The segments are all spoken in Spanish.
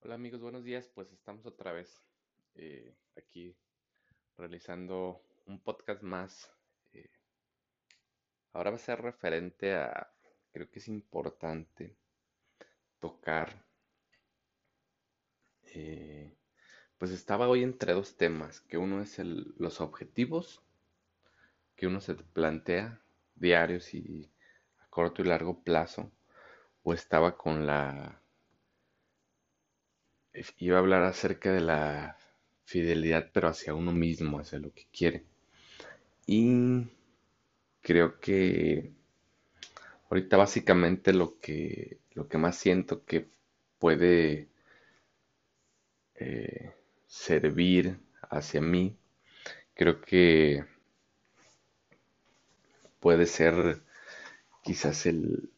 Hola amigos, buenos días. Pues estamos otra vez eh, aquí realizando un podcast más. Eh, ahora va a ser referente a, creo que es importante tocar. eh, pues estaba hoy entre dos temas, que uno es el, los objetivos que uno se plantea diarios y a corto y largo plazo, o estaba con la iba a hablar acerca de la fidelidad, pero hacia uno mismo, hacia lo que quiere. Y creo que ahorita básicamente lo que, lo que más siento que puede eh, servir hacia mí, creo que puede ser quizás el,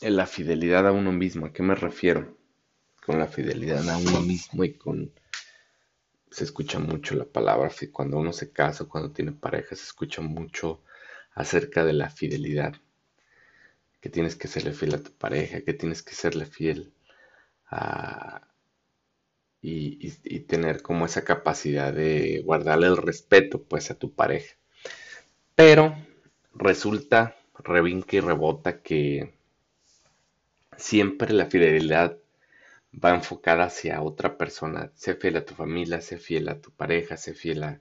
el la fidelidad a uno mismo. ¿A qué me refiero? Con la fidelidad a uno mismo y con se escucha mucho la palabra, cuando uno se casa, cuando tiene pareja, se escucha mucho acerca de la fidelidad, que tienes que serle fiel a tu pareja, que tienes que serle fiel a, y, y- tener como esa capacidad de guardarle el respeto pues a tu pareja. Pero resulta, revinca y rebota que siempre la fidelidad va enfocada hacia otra persona. Sé fiel a tu familia, sé fiel a tu pareja, sé fiel a...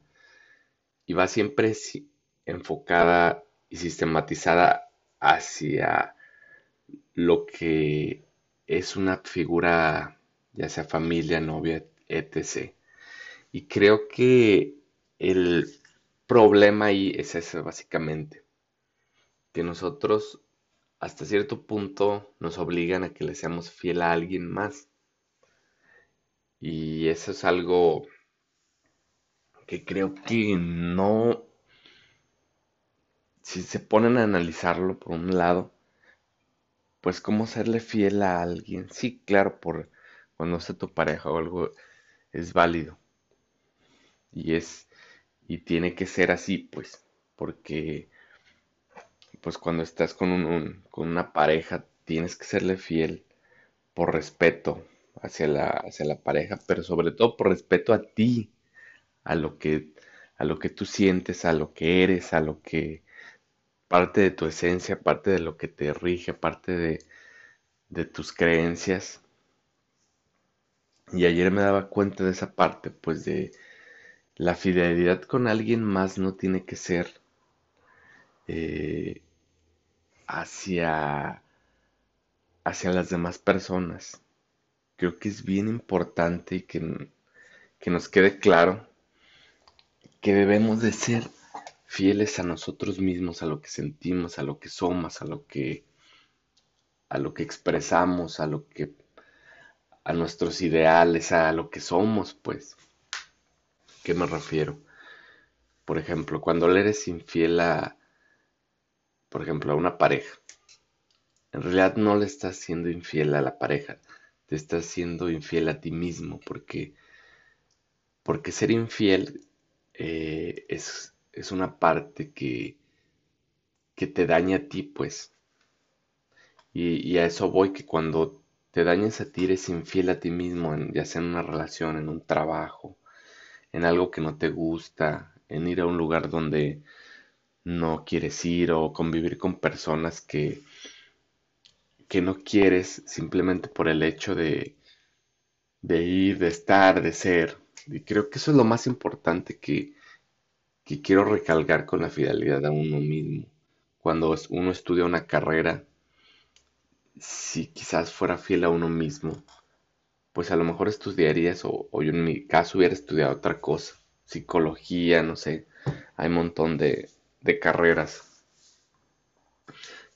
Y va siempre si- enfocada y sistematizada hacia lo que es una figura, ya sea familia, novia, etc. Y creo que el problema ahí es ese básicamente, que nosotros hasta cierto punto nos obligan a que le seamos fiel a alguien más. Y eso es algo que creo que no, si se ponen a analizarlo por un lado, pues cómo serle fiel a alguien. Sí, claro, por cuando sea tu pareja o algo es válido y es y tiene que ser así, pues, porque pues cuando estás con un, un- con una pareja tienes que serle fiel por respeto hacia la hacia la pareja, pero sobre todo por respeto a ti, a lo que a lo que tú sientes, a lo que eres, a lo que parte de tu esencia, parte de lo que te rige, parte de, de tus creencias. Y ayer me daba cuenta de esa parte, pues de la fidelidad con alguien más no tiene que ser eh, hacia, hacia las demás personas. Creo que es bien importante que, que nos quede claro que debemos de ser fieles a nosotros mismos, a lo que sentimos, a lo que somos, a lo que, a lo que expresamos, a lo que, a nuestros ideales, a lo que somos, pues. ¿Qué me refiero? Por ejemplo, cuando le eres infiel a, por ejemplo, a una pareja, en realidad no le estás siendo infiel a la pareja, te estás siendo infiel a ti mismo, porque, porque ser infiel eh, es, es una parte que, que te daña a ti, pues. Y, y a eso voy, que cuando te dañas a ti, eres infiel a ti mismo, en- ya sea en una relación, en un trabajo, en algo que no te gusta, en ir a un lugar donde no quieres ir o convivir con personas que, que no quieres simplemente por el hecho de, de ir, de estar, de ser. Y creo que eso es lo más importante que, que quiero recalcar con la fidelidad a uno mismo. Cuando uno estudia una carrera, si quizás fuera fiel a uno mismo, pues a lo mejor estudiarías, o, o yo en mi caso hubiera estudiado otra cosa, psicología, no sé, hay un montón de, de carreras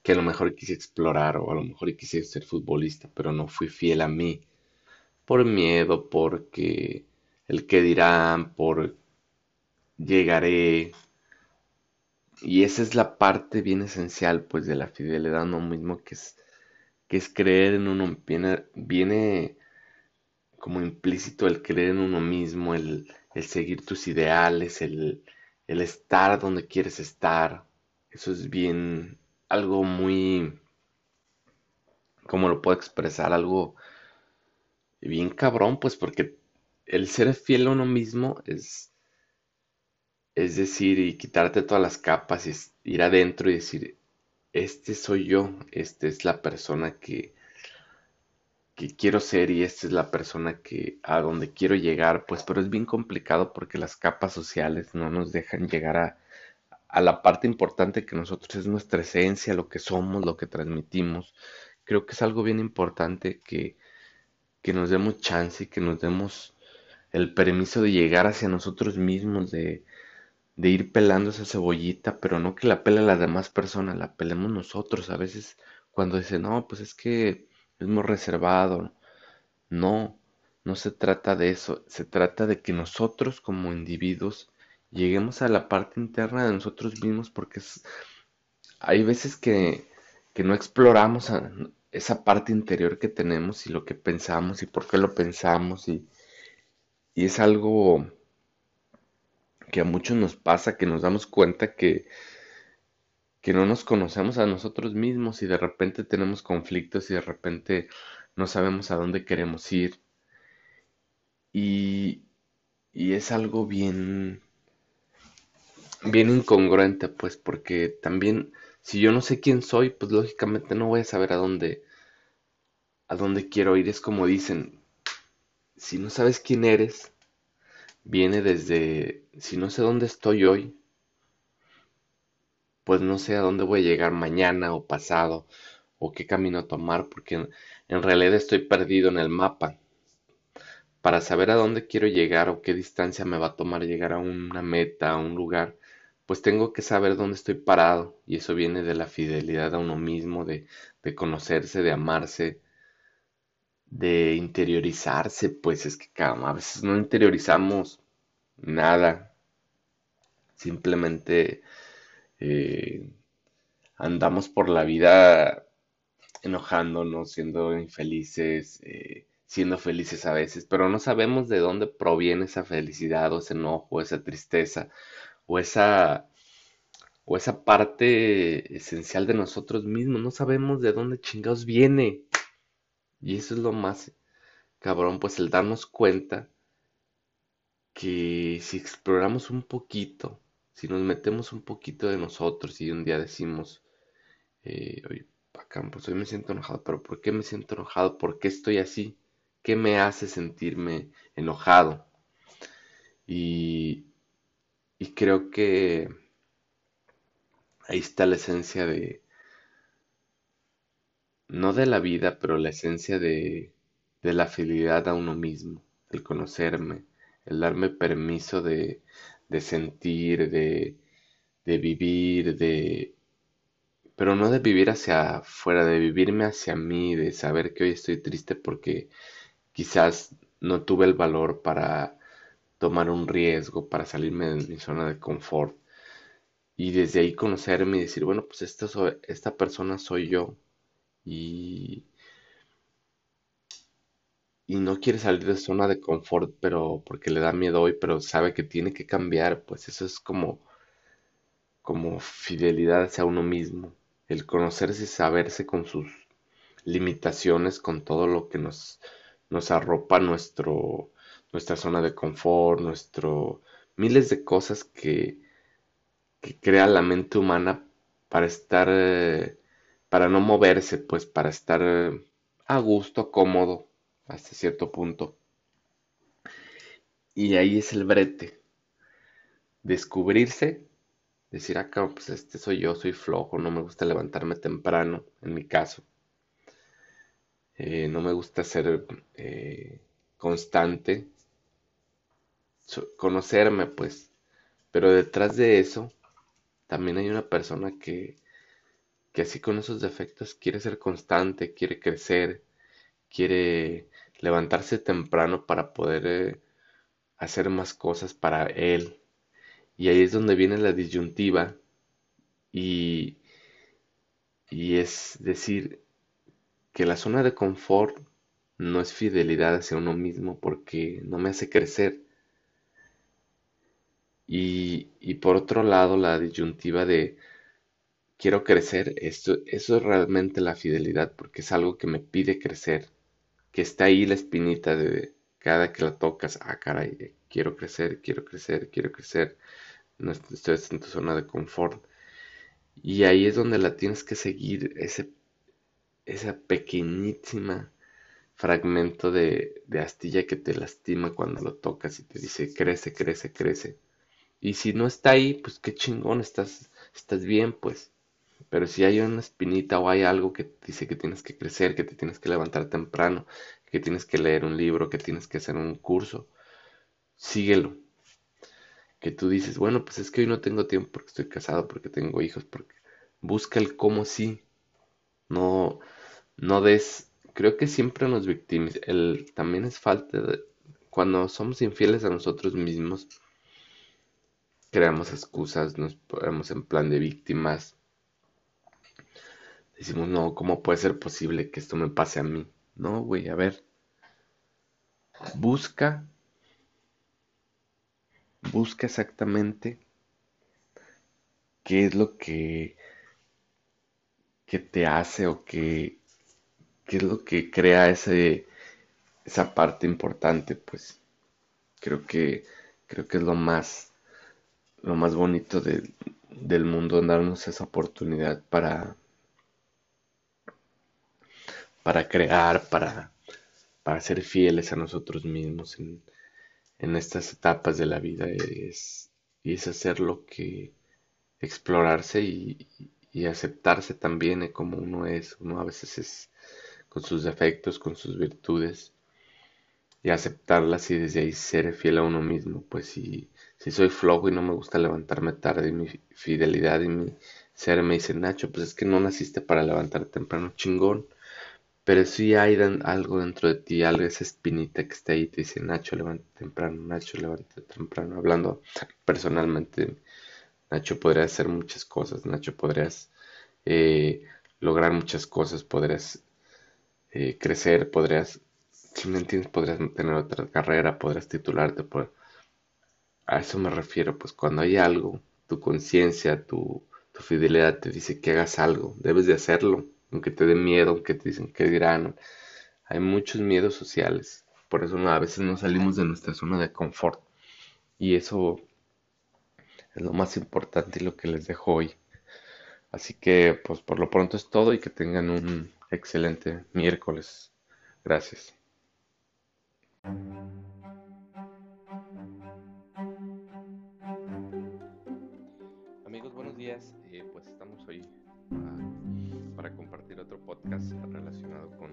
que a lo mejor quise explorar, o a lo mejor quise ser futbolista, pero no fui fiel a mí, por miedo, porque el que dirán, por llegaré, y esa es la parte bien esencial, pues, de la fidelidad a uno mismo, que es, que es creer en uno, viene, viene como implícito el creer en uno mismo, el, el seguir tus ideales, el, el estar donde quieres estar. Eso es bien, algo muy, ¿cómo lo puedo expresar? Algo bien cabrón, pues porque el ser fiel a uno mismo es, es decir, y quitarte todas las capas y ir adentro y decir, este soy yo, esta es la persona que, que quiero ser y esta es la persona que a donde quiero llegar, pues pero es bien complicado porque las capas sociales no nos dejan llegar a, a la parte importante que nosotros es nuestra esencia, lo que somos, lo que transmitimos. Creo que es algo bien importante que, que nos demos chance y que nos demos el permiso de llegar hacia nosotros mismos, de, de ir pelando esa cebollita, pero no que la pele las demás personas, la pelemos nosotros. A veces cuando dicen, no, pues es que es muy reservado. No, no se trata de eso, se trata de que nosotros como individuos lleguemos a la parte interna de nosotros mismos porque hay veces que, que no exploramos esa parte interior que tenemos y lo que pensamos y por qué lo pensamos y, y es algo que a muchos nos pasa, que nos damos cuenta que, que no nos conocemos a nosotros mismos y de repente tenemos conflictos y de repente no sabemos a dónde queremos ir. Y, y es algo bien, bien incongruente, pues, porque también si yo no sé quién soy, pues lógicamente no voy a saber a dónde, a dónde quiero ir. Es como dicen, si no sabes quién eres, viene desde, si no sé dónde estoy hoy, pues no sé a dónde voy a llegar mañana o pasado o qué camino tomar, porque en, en realidad estoy perdido en el mapa. Para saber a dónde quiero llegar o qué distancia me va a tomar llegar a una meta, a un lugar, pues tengo que saber dónde estoy parado y eso viene de la fidelidad a uno mismo, de, conocerse, de amarse, de interiorizarse, pues es que a veces no interiorizamos nada, simplemente eh, andamos por la vida enojándonos, siendo infelices, eh, siendo felices a veces, pero no sabemos de dónde proviene esa felicidad o ese enojo, esa tristeza o esa o esa parte esencial de nosotros mismos, no sabemos de dónde chingados viene. Y eso es lo más cabrón, pues el darnos cuenta que si exploramos un poquito, si nos metemos un poquito de nosotros y un día decimos, eh, oye, pues hoy me siento enojado, pero ¿por qué me siento enojado? ¿Por qué estoy así? ¿Qué me hace sentirme enojado? Y, y creo que ahí está la esencia de, no de la vida, pero la esencia de, de la fidelidad a uno mismo, el conocerme, el darme permiso de, de sentir, de, de vivir, de... Pero no de vivir hacia afuera, de vivirme hacia mí, de saber que hoy estoy triste porque quizás no tuve el valor para tomar un riesgo, para salirme de mi zona de confort. Y desde ahí conocerme y decir, bueno, pues esta, esta persona soy yo. Y y no quiere salir de zona de confort, pero porque le da miedo hoy, pero sabe que tiene que cambiar, pues eso es como, como fidelidad hacia uno mismo, el conocerse y saberse con sus limitaciones, con todo lo que nos, nos arropa nuestro, nuestra zona de confort, nuestro, miles de cosas que, que crea la mente humana para estar, eh, para no moverse, pues para estar eh, a gusto, cómodo, hasta cierto punto. Y ahí es el brete. Descubrirse, decir, acá, ah, pues este soy yo, soy flojo, no me gusta levantarme temprano, en mi caso. Eh, no me gusta ser constante. Conocerme, pues. Pero detrás de eso, también hay una persona que, que así con esos defectos quiere ser constante, quiere crecer, quiere levantarse temprano para poder eh, hacer más cosas para él. Y ahí es donde viene la disyuntiva y, y es decir que la zona de confort no es fidelidad hacia uno mismo porque no me hace crecer. Y, por otro lado, la disyuntiva de quiero crecer, eso es realmente la fidelidad porque es algo que me pide crecer que está ahí la espinita de cada que la tocas, ah, caray, quiero crecer, quiero crecer, quiero crecer, no estoy en tu zona de confort. Y ahí es donde la tienes que seguir, ese, esa pequeñísima fragmento de astilla que te lastima cuando lo tocas y te dice crece, crece, crece. Y si no está ahí, pues qué chingón, estás, estás bien, pues. Pero si hay una espinita o hay algo que dice que tienes que crecer, que te tienes que levantar temprano, que tienes que leer un libro, que tienes que hacer un curso, síguelo. Que tú dices, bueno, pues es que hoy no tengo tiempo porque estoy casado, porque tengo hijos, porque busca el cómo sí. No, no des, creo que siempre nos victimizamos. También es falta de, cuando somos infieles a nosotros mismos, creamos excusas, nos ponemos en plan de víctimas. Decimos, no, ¿cómo puede ser posible que esto me pase a mí? No, güey, a ver. Busca busca exactamente qué es lo que, que te hace o qué, qué es lo que crea ese, esa parte importante, pues creo que, creo que es lo más, lo más bonito del mundo, darnos esa oportunidad para, para crear, para, para ser fieles a nosotros mismos en, en estas etapas de la vida es, y es hacer lo que explorarse y, aceptarse también como uno es. Uno a veces es con sus defectos, con sus virtudes y aceptarlas y desde ahí ser fiel a uno mismo. Pues si, si soy flojo y no me gusta levantarme tarde y mi fidelidad y mi ser me dice Nacho, pues es que no naciste para levantar temprano, chingón. Pero si hay algo dentro de ti, algo, esa espinita que está ahí, te dice, Nacho, levanta temprano, Nacho, levanta temprano. Hablando personalmente, Nacho podría hacer muchas cosas, Nacho podrías eh, lograr muchas cosas, podrías eh, crecer, podrías, si me entiendes, podrías tener otra carrera, podrías titularte. Por... A eso me refiero, pues cuando hay algo, tu conciencia, tu, fidelidad te dice que hagas algo, debes de hacerlo aunque te dé miedo, aunque te dicen que dirán. Hay muchos miedos sociales, por eso a veces no salimos de nuestra zona de confort. Y eso es lo más importante y lo que les dejo hoy. Así que, pues por lo pronto es todo y que tengan un excelente miércoles. Gracias. Eh, pues estamos hoy para compartir otro podcast relacionado con,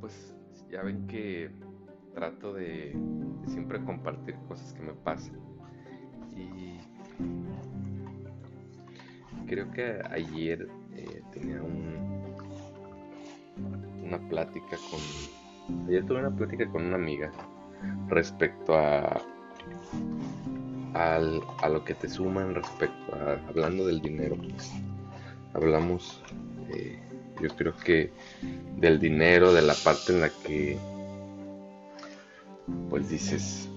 pues ya ven que trato de, siempre compartir cosas que me pasan. Y creo que ayer eh, tenía un, una plática con, ayer tuve una plática con una amiga respecto a al, a lo que te suman respecto a hablando del dinero pues hablamos, eh, yo creo que del dinero, de la parte en la que, pues dices,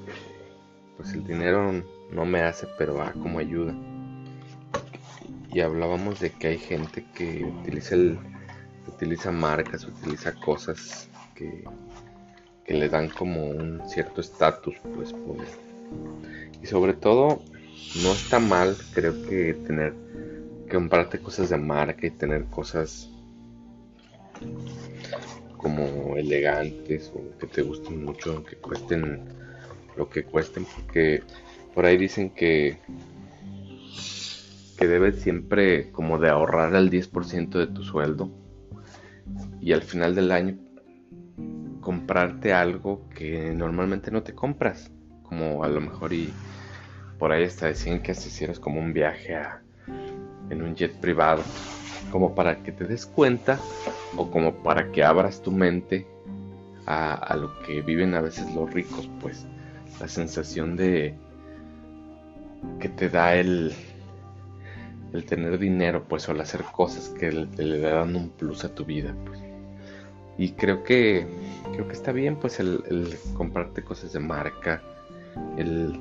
pues el dinero no me hace, pero va como ayuda. Y hablábamos de que hay gente que utiliza el, utiliza marcas, utiliza cosas que, que le dan como un cierto estatus, pues, pues, y sobre todo no está mal, creo que tener comprarte cosas de marca y tener cosas como elegantes o que te gusten mucho, que cuesten lo que cuesten, porque por ahí dicen que que debes siempre como de ahorrar el 10% de tu sueldo y al final del año comprarte algo que normalmente no te compras, como a lo mejor y por ahí hasta decían que hicieras como un viaje a en un jet privado, como para que te des cuenta o como para que abras tu mente a, lo que viven a veces los ricos, pues la sensación de que te da el, el tener dinero, pues o el hacer cosas que le, le dan un plus a tu vida, pues. Y creo que creo que está bien, pues el, el comprarte cosas de marca, el,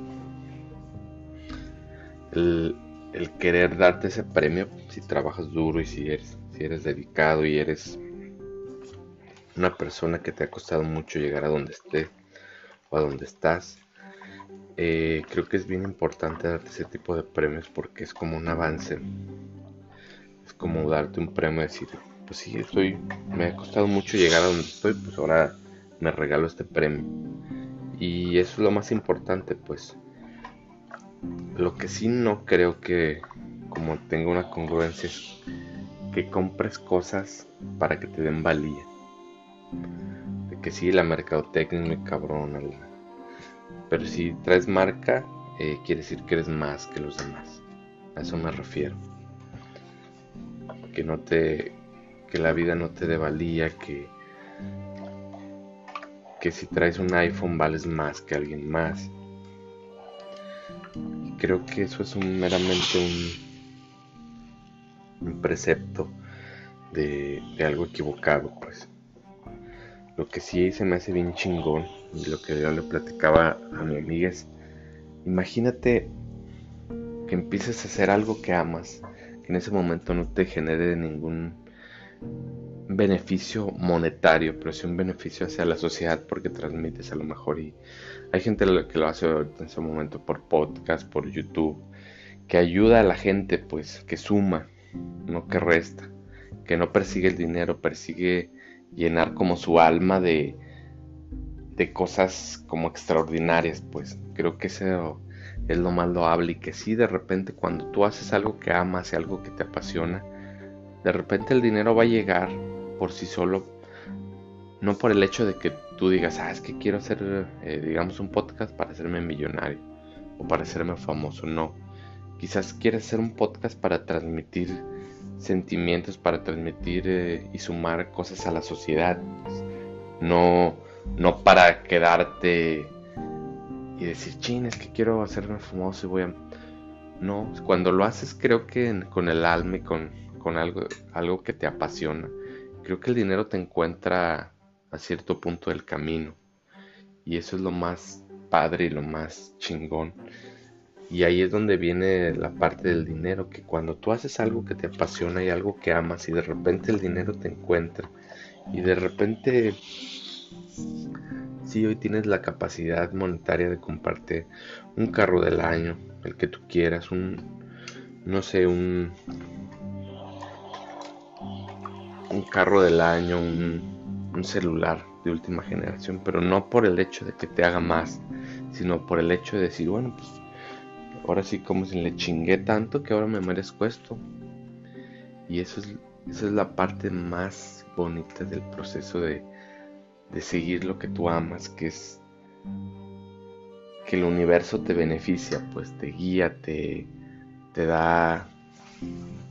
el querer darte ese premio si trabajas duro y si eres, si eres dedicado y eres una persona que te ha costado mucho llegar a donde esté o a donde estás, eh, creo que es bien importante darte ese tipo de premios porque es como un avance. Es como darte un premio y decir, pues sí, estoy, me ha costado mucho llegar a donde estoy, pues ahora me regalo este premio. Y eso es lo más importante, pues. Lo que sí no creo que, como tenga una congruencia, es que compres cosas para que te den valía. Que sí, la mercadotecnia cabrona, pero si traes marca, eh, quiere decir que eres más que los demás. A eso me refiero. Que no te. que la vida no te dé valía, que. Que si traes un iPhone vales más que alguien más. Creo que eso es un, meramente un, un precepto de, de algo equivocado, pues. Lo que sí se me hace bien chingón y lo que yo le platicaba a mi amiga es, imagínate que empieces a hacer algo que amas, que en ese momento no te genere ningún beneficio monetario, pero sí un beneficio hacia la sociedad porque transmites a lo mejor y hay gente que lo hace en ese momento por podcast, por YouTube, que ayuda a la gente, pues, que suma, no que resta, que no persigue el dinero, persigue llenar como su alma de, de cosas como extraordinarias, pues creo que eso es lo más loable y que sí, de repente cuando tú haces algo que amas y algo que te apasiona, de repente el dinero va a llegar por sí solo, no por el hecho de que tú digas, ah, es que quiero hacer, eh, digamos, un podcast para hacerme millonario o para hacerme famoso, no. Quizás quieres hacer un podcast para transmitir sentimientos, para transmitir eh, y sumar cosas a la sociedad. No, no para quedarte y decir, chin, es que quiero hacerme famoso y voy a... No, cuando lo haces creo que con el alma y con, con algo, algo que te apasiona, creo que el dinero te encuentra a cierto punto del camino. Y eso es lo más padre y lo más chingón. Y ahí es donde viene la parte del dinero, que cuando tú haces algo que te apasiona y algo que amas y de repente el dinero te encuentra y de repente si hoy tienes la capacidad monetaria de comprarte un carro del año, el que tú quieras, un no sé, un un carro del año, un, celular de última generación, pero no por el hecho de que te haga más, sino por el hecho de decir, bueno, pues ahora sí como si le chingué tanto que ahora me merezco esto. Y eso es, esa es la parte más bonita del proceso de, de seguir lo que tú amas, que es que el universo te beneficia, pues te guía, te, te da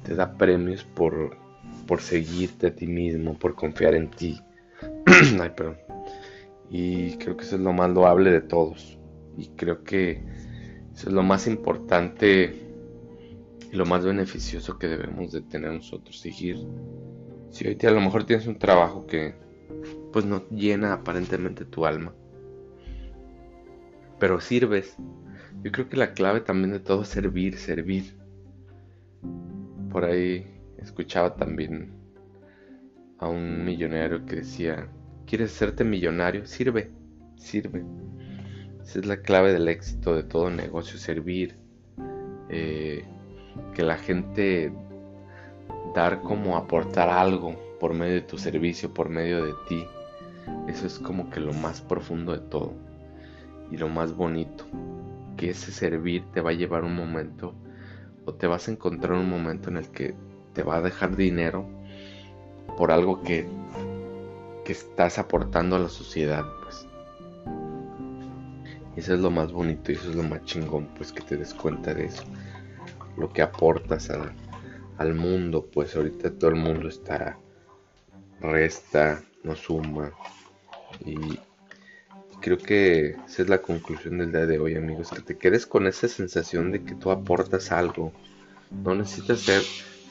te da premios por, por seguirte a ti mismo, por confiar en ti. Ay, perdón. Y creo que eso es lo más loable de todos. Y creo que eso es lo más importante y lo más beneficioso que debemos de tener nosotros. Seguir. Si hoy a lo mejor tienes un trabajo que pues no llena aparentemente tu alma. Pero sirves. Yo creo que la clave también de todo es servir, servir. Por ahí escuchaba también a un millonario que decía, ¿quieres hacerte millonario? Sirve, sirve. Esa es la clave del éxito de todo negocio, servir. Eh, que la gente dar como aportar algo por medio de tu servicio, por medio de ti. Eso es como que lo más profundo de todo y lo más bonito. Que ese servir te va a llevar un momento o te vas a encontrar un momento en el que te va a dejar dinero por algo que, que estás aportando a la sociedad, pues. Eso es lo más bonito y eso es lo más chingón, pues que te des cuenta de eso. Lo que aportas al mundo, pues ahorita todo el mundo está resta, no suma. Y creo que esa es la conclusión del día de hoy, amigos. Que te quedes con esa sensación de que tú aportas algo. No necesitas ser,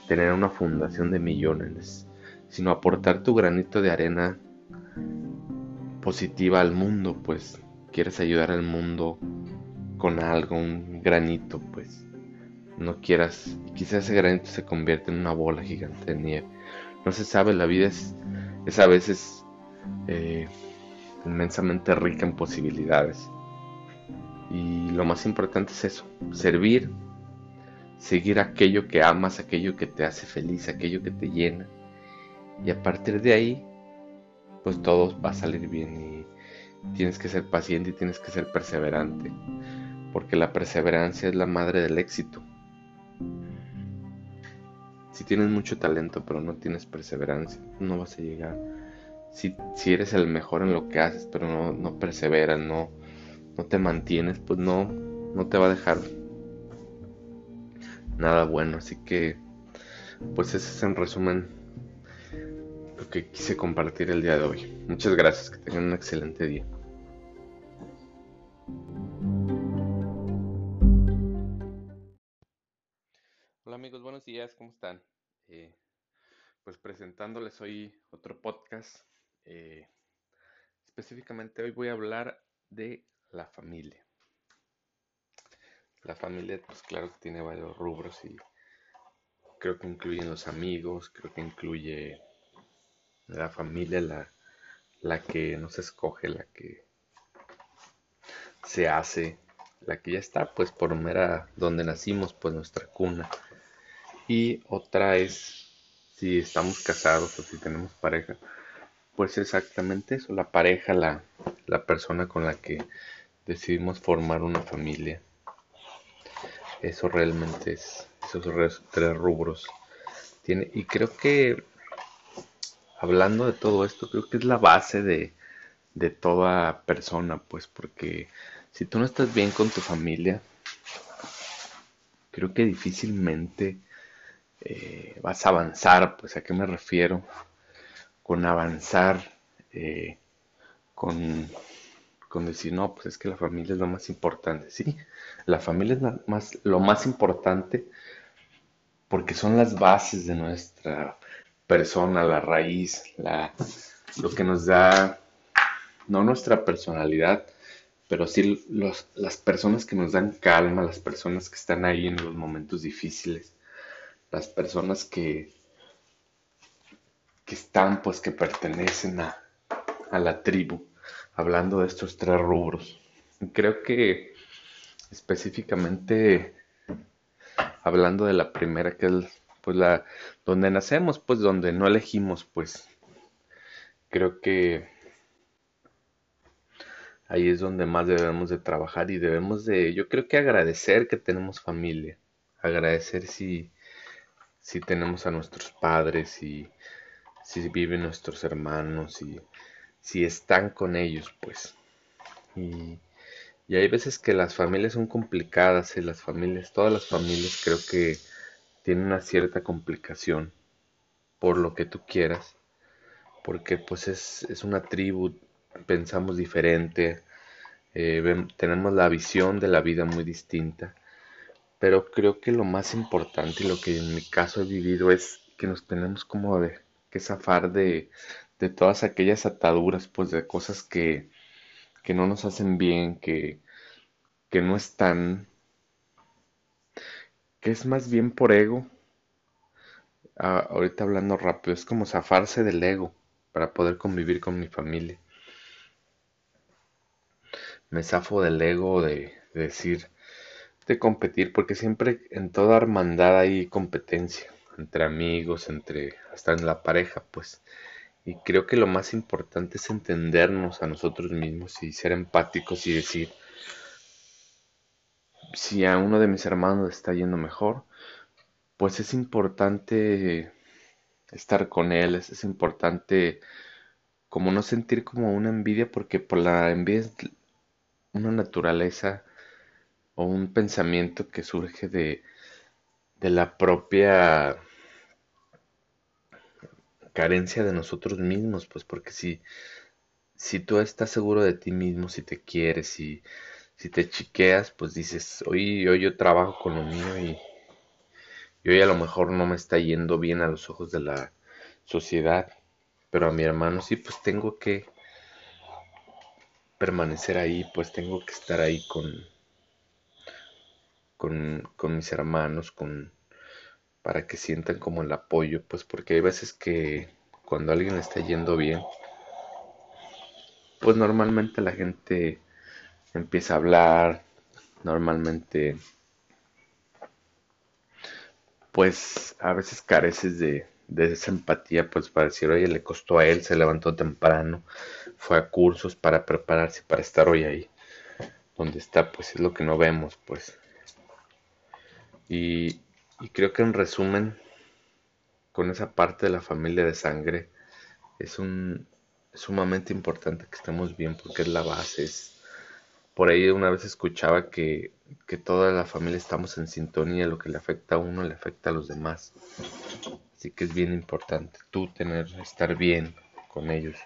tener una fundación de millones, sino aportar tu granito de arena positiva al mundo, pues quieres ayudar al mundo con algo, un granito, pues no quieras, quizás ese granito se convierte en una bola gigante de nieve. No se sabe, la vida es, es a veces eh, inmensamente rica en posibilidades. Y lo más importante es eso, servir, seguir aquello que amas, aquello que te hace feliz, aquello que te llena. Y a partir de ahí, pues todo va a salir bien y tienes que ser paciente y tienes que ser perseverante, porque la perseverancia es la madre del éxito. Si tienes mucho talento pero no tienes perseverancia, no vas a llegar. Si, si eres el mejor en lo que haces pero no, no perseveras, no, no te mantienes, pues no, no te va a dejar nada bueno. Así que, pues ese es en resumen lo que quise compartir el día de hoy. Muchas gracias, que tengan un excelente día. Hola amigos, buenos días, ¿cómo están? Eh, pues presentándoles hoy otro podcast. Eh, específicamente hoy voy a hablar de la familia. La familia, pues claro que tiene varios rubros y creo que incluyen los amigos, creo que incluye la familia, la, la que nos escoge, la que se hace, la que ya está, pues por mera donde nacimos, pues nuestra cuna. Y otra es si estamos casados o si tenemos pareja, pues exactamente eso, la pareja, la, la persona con la que decidimos formar una familia. Eso realmente es, esos tres rubros tiene. Y creo que, hablando de todo esto, creo que es la base de, de toda persona, pues, porque si tú no estás bien con tu familia, creo que difícilmente eh, vas a avanzar, pues, ¿a qué me refiero? Con avanzar, eh, con con decir, no, pues es que la familia es lo más importante. Sí, la familia es más, lo más importante porque son las bases de nuestra persona, la raíz, la, lo que nos da, no nuestra personalidad, pero sí los, las personas que nos dan calma, las personas que están ahí en los momentos difíciles, las personas que, que están, pues que pertenecen a, a la tribu hablando de estos tres rubros. Creo que específicamente hablando de la primera, que es pues la donde nacemos, pues donde no elegimos, pues creo que ahí es donde más debemos de trabajar y debemos de, yo creo que agradecer que tenemos familia, agradecer si, si tenemos a nuestros padres y si viven nuestros hermanos y si están con ellos, pues. Y, hay veces que las familias son complicadas y las familias, todas las familias creo que tienen una cierta complicación por lo que tú quieras, porque pues es, es una tribu, pensamos diferente, eh, tenemos la visión de la vida muy distinta, pero creo que lo más importante y lo que en mi caso he vivido es que nos tenemos como de que zafar de, de todas aquellas ataduras, pues de cosas que, que no nos hacen bien, que, que no están, que es más bien por ego. Ah, ahorita hablando rápido, es como zafarse del ego para poder convivir con mi familia. Me zafo del ego de, de decir, de competir, porque siempre en toda hermandad hay competencia entre amigos, entre hasta en la pareja, pues. Y creo que lo más importante es entendernos a nosotros mismos y ser empáticos y decir, si a uno de mis hermanos está yendo mejor, pues es importante estar con él, es, importante como no sentir como una envidia, porque por la envidia es una naturaleza o un pensamiento que surge de, de la propia carencia de nosotros mismos, pues porque si, si tú estás seguro de ti mismo, si te quieres, si, si te chiqueas, pues dices, hoy, hoy yo trabajo con lo mío y, y hoy a lo mejor no me está yendo bien a los ojos de la sociedad, pero a mi hermano sí, pues tengo que permanecer ahí, pues tengo que estar ahí con, con, con mis hermanos, con, para que sientan como el apoyo, pues porque hay veces que cuando alguien está yendo bien, pues normalmente la gente empieza a hablar, normalmente pues a veces careces de, de esa empatía, pues para decir, oye, le costó a él, se levantó temprano, fue a cursos para prepararse para estar hoy ahí. Donde está, pues es lo que no vemos, pues. Y, y creo que en resumen, con esa parte de la familia de sangre, es un sumamente importante que estemos bien porque es la base. Es, por ahí una vez escuchaba que, que toda la familia estamos en sintonía, lo que le afecta a uno le afecta a los demás. Así que es bien importante tú tener, estar bien con ellos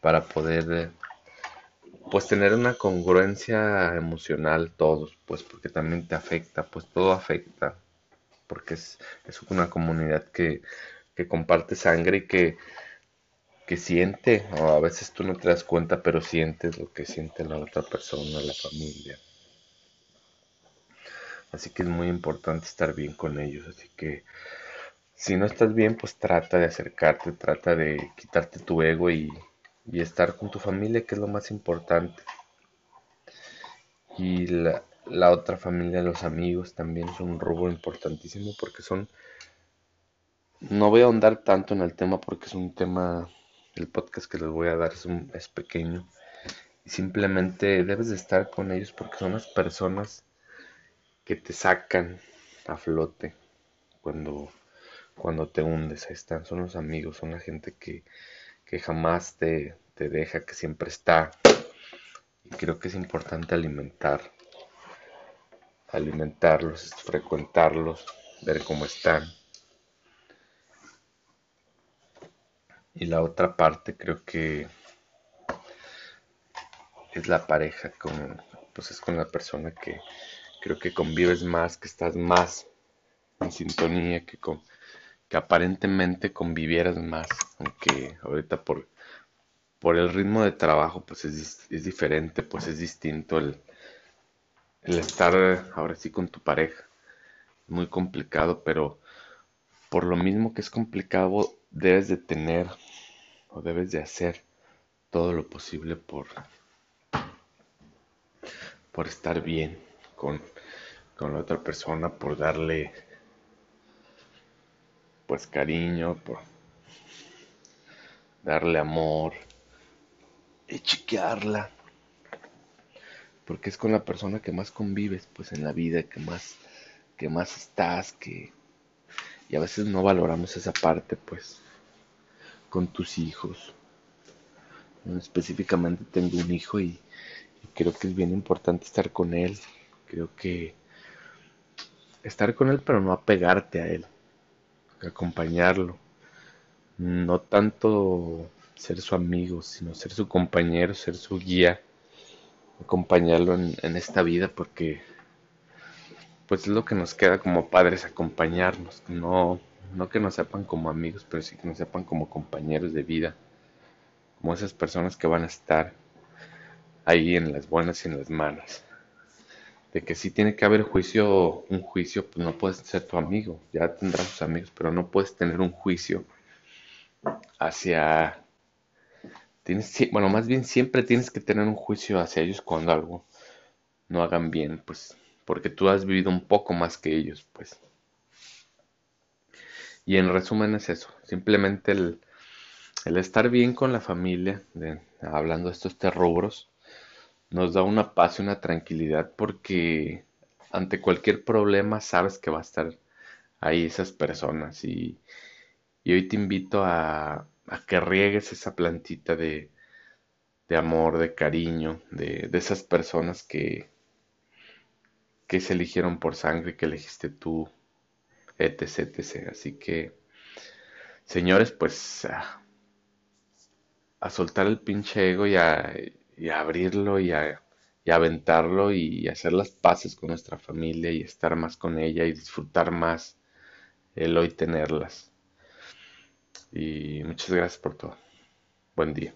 para poder pues tener una congruencia emocional todos, pues porque también te afecta, pues todo afecta, porque es, es una comunidad que, que comparte sangre y que que siente, o a veces tú no te das cuenta, pero sientes lo que siente la otra persona, la familia. Así que es muy importante estar bien con ellos. Así que si no estás bien, pues trata de acercarte, trata de quitarte tu ego y, y estar con tu familia, que es lo más importante. Y la, la otra familia, los amigos, también son un rubro importantísimo porque son... No voy a ahondar tanto en el tema porque es un tema el podcast que les voy a dar es, un, es pequeño. Simplemente debes de estar con ellos porque son las personas que te sacan a flote cuando, cuando te hundes. Ahí están, son los amigos, son la gente que, que jamás te, te deja, que siempre está. Y creo que es importante alimentar, alimentarlos, frecuentarlos, ver cómo están. Y la otra parte creo que es la pareja, con, pues es con la persona que creo que convives más, que estás más en sintonía, que, con, que aparentemente convivieras más, aunque ahorita por, por el ritmo de trabajo pues es, es diferente, pues es distinto el, el estar ahora sí con tu pareja. Muy complicado, pero por lo mismo que es complicado, debes de tener o debes de hacer todo lo posible por, por estar bien con, con la otra persona, por darle pues cariño, por darle amor y. Porque es con la persona que más convives pues en la vida, que más que más estás, que y a veces no valoramos esa parte pues con tus hijos. Específicamente tengo un hijo y, creo que es bien importante estar con él. Creo que estar con él pero no apegarte a él, acompañarlo. No tanto ser su amigo, sino ser su compañero, ser su guía, acompañarlo en, esta vida porque pues es lo que nos queda como padres, acompañarnos, no no que nos sepan como amigos, pero sí que nos sepan como compañeros de vida, como esas personas que van a estar ahí en las buenas y en las malas. De que si tiene que haber juicio, un juicio, pues no puedes ser tu amigo, ya tendrás tus amigos, pero no puedes tener un juicio hacia... Tienes, bueno, más bien siempre tienes que tener un juicio hacia ellos cuando algo no hagan bien, pues porque tú has vivido un poco más que ellos, pues. Y en resumen es eso, simplemente el, estar bien con la familia, hablando de estos rubros, nos da una paz y una tranquilidad porque ante cualquier problema sabes que va a estar ahí esas personas y, hoy te invito a, que riegues esa plantita de, amor, de cariño, de, de, esas personas que, que se eligieron por sangre, que elegiste tú, etc, etc. Así que, señores, pues a, soltar el pinche ego y a, abrirlo y a, y aventarlo y hacer las paces con nuestra familia y estar más con ella y disfrutar más el hoy tenerlas. Y muchas gracias por todo. Buen día.